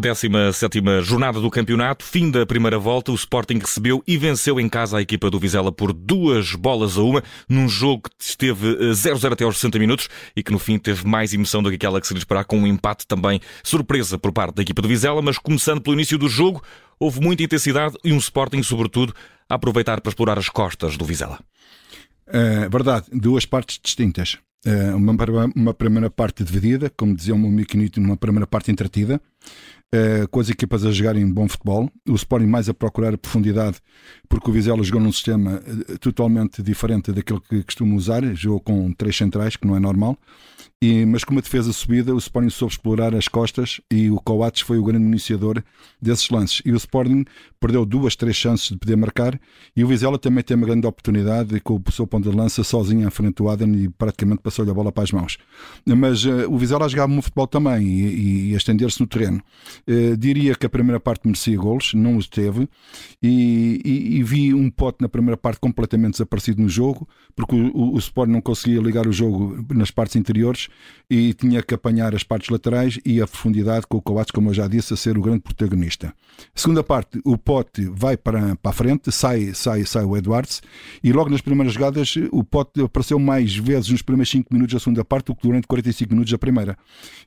17 jornada do campeonato, fim da primeira volta, o Sporting recebeu e venceu em casa a equipa do Vizela por duas bolas a uma, num jogo que esteve 0-0 eh, até aos 60 minutos e que no fim teve mais emoção do que aquela que se lhe esperava, com um empate também surpresa por parte da equipa do Vizela, mas começando pelo início do jogo, houve muita intensidade e um Sporting, sobretudo, a aproveitar para explorar as costas do Vizela. É verdade, duas partes distintas. É, uma, uma primeira parte dividida, como dizia o meu amigo Nito, uma primeira parte entretida, é, com as equipas a jogarem bom futebol, o Sporting mais a procurar a profundidade, porque o Vizela jogou num sistema é, totalmente diferente daquele que costuma usar, jogou com três centrais, que não é normal, e, mas com uma defesa subida, o Sporting soube explorar as costas e o Coates foi o grande iniciador desses lances. E o Sporting perdeu duas, três chances de poder marcar e o Vizela também tem uma grande oportunidade com o seu ponto de lança sozinho à frente do Aden e praticamente passou-lhe a bola para as mãos. Mas uh, o Vizela jogava um futebol também e, e, e estender-se no terreno. Uh, diria que a primeira parte merecia golos, não os teve e, e, vi um pote na primeira parte completamente desaparecido no jogo porque o, o, o Sporting não conseguia ligar o jogo nas partes interiores e tinha que apanhar as partes laterais e a profundidade com o Coates, como eu já disse, a ser o grande protagonista. Segunda parte, o Pote vai para, para a frente, sai, sai, sai o Edwards e logo nas primeiras jogadas o Pote apareceu mais vezes nos primeiros 5 minutos da segunda parte do que durante 45 minutos da primeira.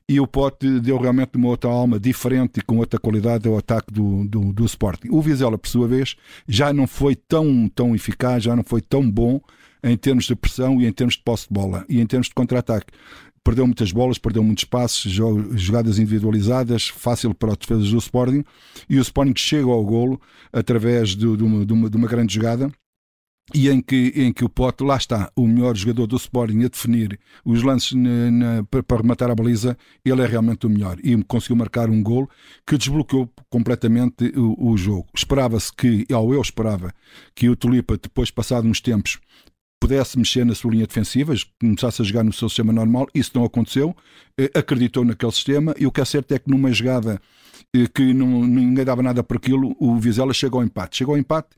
E o Pote deu realmente uma outra alma diferente e com outra qualidade ao ataque do, do, do Sporting. O Vizela, por sua vez, já não foi tão, tão eficaz, já não foi tão bom em termos de pressão e em termos de posse de bola e em termos de contra-ataque perdeu muitas bolas, perdeu muitos passos, jogadas individualizadas, fácil para os defesas do Sporting, e o Sporting chega ao golo através de, de, uma, de uma, grande jogada. E em que, em que o Pote, lá está, o melhor jogador do Sporting a definir os lances na, na, para rematar a baliza, ele é realmente o melhor. E conseguiu marcar um gol que desbloqueou completamente o, o jogo. Esperava-se que, ou eu esperava, que o Tulipa, depois passado uns tempos, pudesse mexer na sua linha defensiva, começasse a jogar no seu sistema normal, isso não aconteceu, eh, acreditou naquele sistema e o que é certo é que numa jogada que não, ninguém dava nada por aquilo, o Vizela chegou ao empate. Chegou ao empate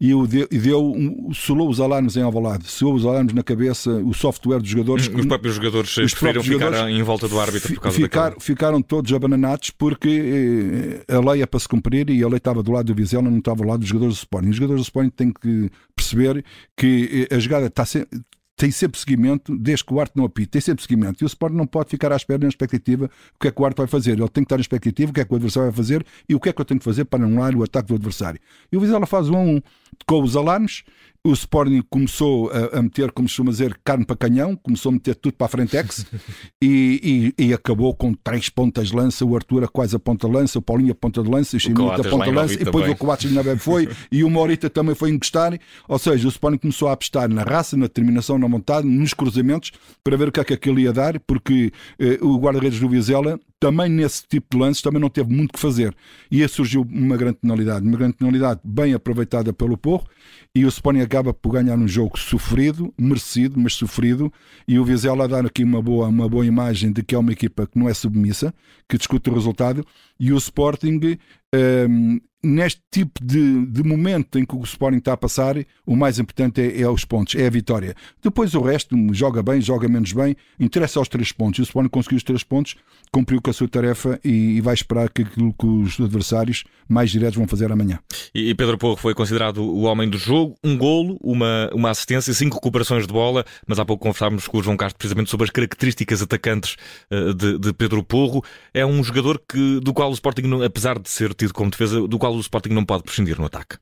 e, o deu, deu um, solou os alarmes em Alvalade, solou os alarmes na cabeça, o software dos jogadores. Os próprios jogadores os preferiram ficar jogadores em volta do árbitro por causa ficar. Ficaram todos abananados porque eh, a lei é para se cumprir e a lei estava do lado do Vizela, não estava do lado dos jogadores do Sporting. Os jogadores do Sporting têm que perceber que eh, a jogada está sempre tem sempre seguimento, desde que o Arte não apita, tem sempre seguimento. E o Sport não pode ficar à espera na expectativa o que é que o Arte vai fazer. Ele tem que estar na expectativa o que é que o adversário vai fazer e o que é que eu tenho que fazer para anular o ataque do adversário. E o Vizela faz um a um com os alarmes o Sporting começou a, a, meter, como se chama dizer, carne para canhão, começou a meter tudo para a frentex e, e, e, acabou com três pontas de lança, o Arthur a quase a ponta de lança, o Paulinho a ponta de lança, o Chimito a ponta de lança, e depois também. o Coates ainda foi, e o Morita também foi encostar, ou seja, o Sporting começou a apostar na raça, na determinação, na vontade, nos cruzamentos, para ver o que é que aquilo ia dar, porque eh, o guarda-redes do Vizela também nesse tipo de lances também não teve muito que fazer. E aí surgiu uma grande penalidade, uma grande penalidade bem aproveitada pelo Porro, e o Sporting acaba por ganhar um jogo sofrido, merecido, mas sofrido, e o Vizela dar aqui uma boa, uma boa imagem de que é uma equipa que não é submissa, que discute o resultado, e o Sporting um, neste tipo de, de, momento em que o Sporting está a passar, o mais importante é, é, os pontos, é a vitória. Depois o resto joga bem, joga menos bem, interessa aos três pontos. E o Sporting conseguiu os três pontos, cumpriu com a sua tarefa e, e vai esperar que aquilo que os adversários mais diretos vão fazer amanhã. E, e Pedro Porro foi considerado o homem do jogo, um golo, uma, uma assistência, cinco recuperações de bola, mas há pouco conversávamos com o João Castro precisamente sobre as características atacantes uh, de, de, Pedro Porro. É um jogador que, do qual o Sporting, apesar de ser tido como defesa, do qual o Sporting não pode prescindir no ataque.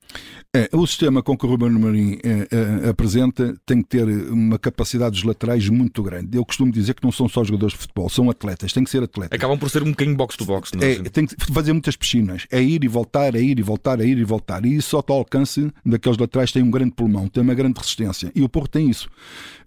É, o sistema com que o Ruben Amorim é, é, apresenta tem que ter uma capacidade dos laterais muito grande. Eu costumo dizer que não são só jogadores de futebol, são atletas, têm que ser atletas. Acabam por ser um bocadinho box-to-box. É, é, tem que fazer muitas piscinas. É ir e voltar, é ir e voltar, é ir e voltar. E isso só ao alcance daqueles laterais tem um grande pulmão, tem uma grande resistência. E o Porto tem isso.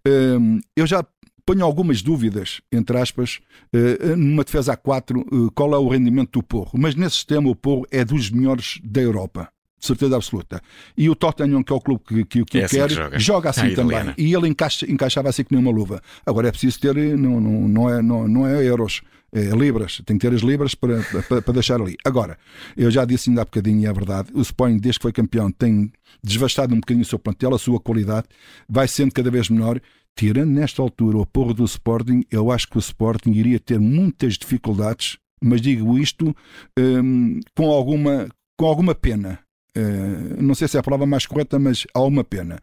Hum, eu já ponho algumas dúvidas, entre aspas, eh, numa defesa a 4, eh, qual é o rendimento do Porro. Mas nesse sistema o Porro é dos melhores da Europa. De certeza absoluta. E o Tottenham, que é o clube que, que, que é assim quer, que joga. joga. assim é também. E ele encaixa, encaixava assim que nem uma luva. Agora é preciso ter, eh, não, não, não, é, não, não é euros, libras. Tem que ter as libras para, para, para, deixar ali. Agora, eu já disse ainda há bocadinho, e é verdade, o Sporting, desde que foi campeão, tem desvastado um bocadinho o seu plantel, a sua qualidade, vai sendo cada vez menor tirando nesta altura o porro do Sporting, eu acho que o Sporting iria ter muitas dificuldades mas digo isto um, com, alguma, com alguma pena. Uh, não sei se é a palavra mais correta, mas há uma pena.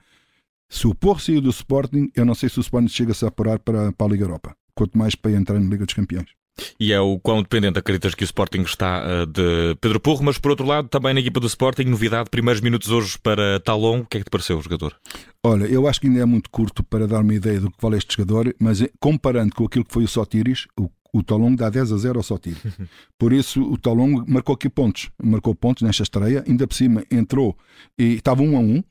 Se o Porto sair do Sporting, eu não sei se o Sporting chega-se a apurar para, para a Liga Europa. Quanto mais para entrar na Liga dos Campeões. E é o quão dependente acreditas que o Sporting está uh, de Pedro Porro, mas por outro lado, também na equipa do Sporting, novidade, primeiros minutos hoje para Talon, o que é que te pareceu o jogador? Olha, eu acho que ainda é muito curto para dar uma ideia do que vale este jogador, mas eh, comparando com aquilo que foi o Sotiris, o, o Talon dá 10 a 0 ao Sotiris. Por isso, o Talon marcou aqui pontos, marcou pontos nesta estreia, ainda por cima entrou e estava 1 a 1,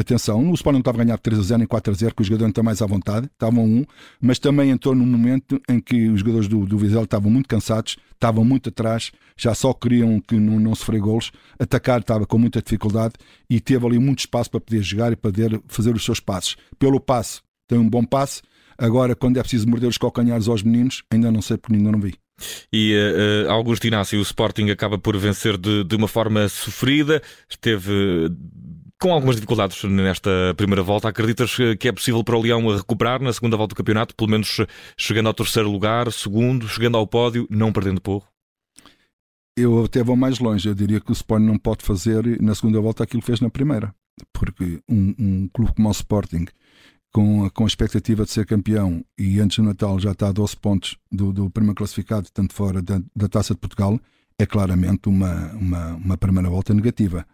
atenção, o Sporting não estava a ganhar 3 a 0 nem 4 a 0, que os jogadores não estão mais à vontade, estavam um, mas também entrou num momento em que os jogadores do, do Vizela estavam muito cansados, estavam muito atrás, já só queriam que não, não sofrer golos, atacar estava com muita dificuldade e teve ali muito espaço para poder jogar e poder fazer os seus passos. Pelo passe, tem um bom passe, agora quando é preciso morder os calcanhares aos meninos, ainda não sei porque ainda não vi. E uh, Augusto Inácio, o Sporting acaba por vencer de, de uma forma sofrida, esteve com algumas dificuldades nesta primeira volta. Acreditas que é possível para o Leão recuperar na segunda volta do campeonato, pelo menos chegando ao terceiro lugar, segundo, chegando ao pódio, não perdendo pouco? Eu até vou mais longe. Eu diria que o Sporting não pode fazer na segunda volta aquilo que fez na primeira. Porque um, um clube como o Sporting, com, com a expectativa de ser campeão e antes do Natal já está a 12 pontos do, do primeiro classificado, tanto fora da, da Taça de Portugal, é claramente uma, uma, uma primeira volta negativa.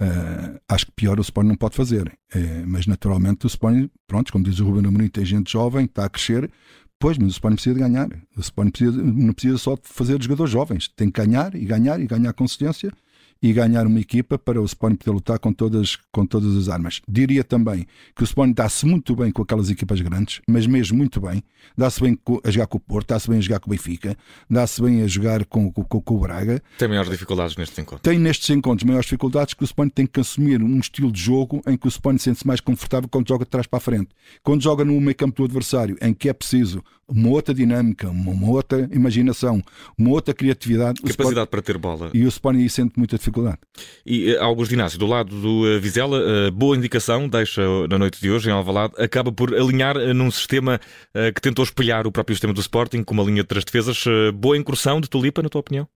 Uh, acho que pior o Sporting não pode fazer. Uh, mas naturalmente o Sporting, pronto, como diz o Ruben Amorim, tem gente jovem, está a crescer. Pois, mas o Sporting precisa de ganhar. O Sporting precisa, não precisa só de fazer jogadores jovens. Tem que ganhar e ganhar e ganhar consistência e ganhar uma equipa para o Sporting poder lutar com todas, com todas as armas. Diria também que o Sporting dá-se muito bem com aquelas equipas grandes, mas mesmo muito bem. Dá-se bem a jogar com o Porto, dá-se bem a jogar com o Benfica, dá-se bem a jogar com, com, com, o Braga. Tem maiores dificuldades nestes encontros? Tem nestes encontros maiores dificuldades que o Sporting tem que assumir um estilo de jogo em que o Sporting sente-se mais confortável quando joga de trás para a frente. Quando joga no meio campo do adversário, em que é preciso uma outra dinâmica, uma, outra imaginação, uma outra criatividade. Capacidade Sporting, para ter bola. E o Sporting aí sente muita dificuldade. E uh, Augusto Inácio, do lado do uh, Vizela, uh, boa indicação, deixa na noite de hoje em Alvalade, acaba por alinhar num sistema que tentou espelhar o próprio sistema do Sporting, com uma linha de três defesas. boa incursão de Tulipa, na tua opinião?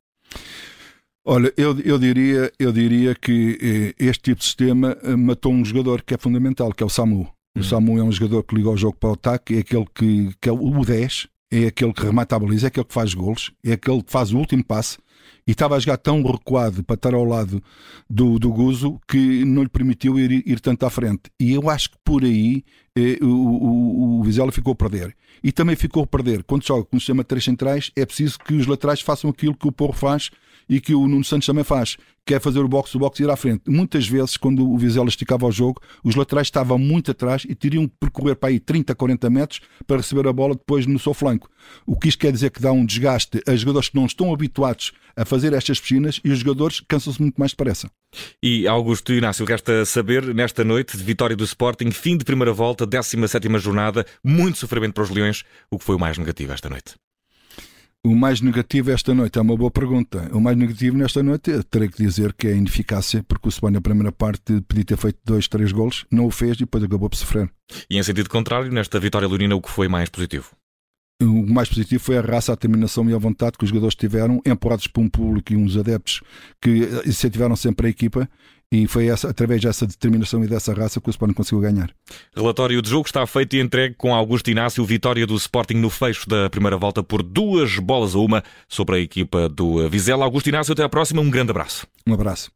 Olha, eu, eu, diria, eu diria que este tipo de sistema matou um jogador que é fundamental, que é o Samu. O uhum. Samu é um jogador que liga o jogo para o ataque, é aquele que, que é o 10, é aquele que remata a baliza, é aquele que faz golos, é aquele que faz o último passe e estava a jogar tão recuado para estar ao lado do, do Guzo que não lhe permitiu ir, ir tanto à frente. E eu acho que por aí o, o, o Vizela ficou a perder. E também ficou a perder. Quando joga com o sistema de três centrais, é preciso que os laterais façam aquilo que o Porro faz e que o Nuno Santos também faz, que é fazer o boxe do boxe e ir à frente. Muitas vezes, quando o Vizela esticava o jogo, os laterais estavam muito atrás e teriam que percorrer para aí 30, 40 metros para receber a bola depois no seu flanco. O que isto quer dizer que dá um desgaste a jogadores que não estão habituados a fazer estas piscinas e os jogadores cansam-se muito mais depressa. E Augusto Inácio, resta saber, nesta noite de vitória do Sporting, fim de primeira volta, 17 jornada, muito sofrimento para os Leões, o que foi o mais negativo esta noite? O mais negativo esta noite é uma boa pergunta. O mais negativo nesta noite terei que dizer que é a ineficácia, porque o Sporting na primeira parte podia ter feito dois, três golos, não o fez e depois acabou por sofrer. E em sentido contrário, nesta vitória Lurina, o que foi mais positivo? O mais positivo foi a raça, a determinação e a vontade que os jogadores tiveram, empurrados por um público e uns adeptos que incentivaram sempre a equipa e foi essa, através dessa determinação e dessa raça que o Sporting conseguiu ganhar. Relatório de jogo está feito e entregue com Augusto Inácio, vitória do Sporting no fecho da primeira volta por duas bolas a uma sobre a equipa do Vizela. Augusto Inácio, até à próxima, um grande abraço. Um abraço.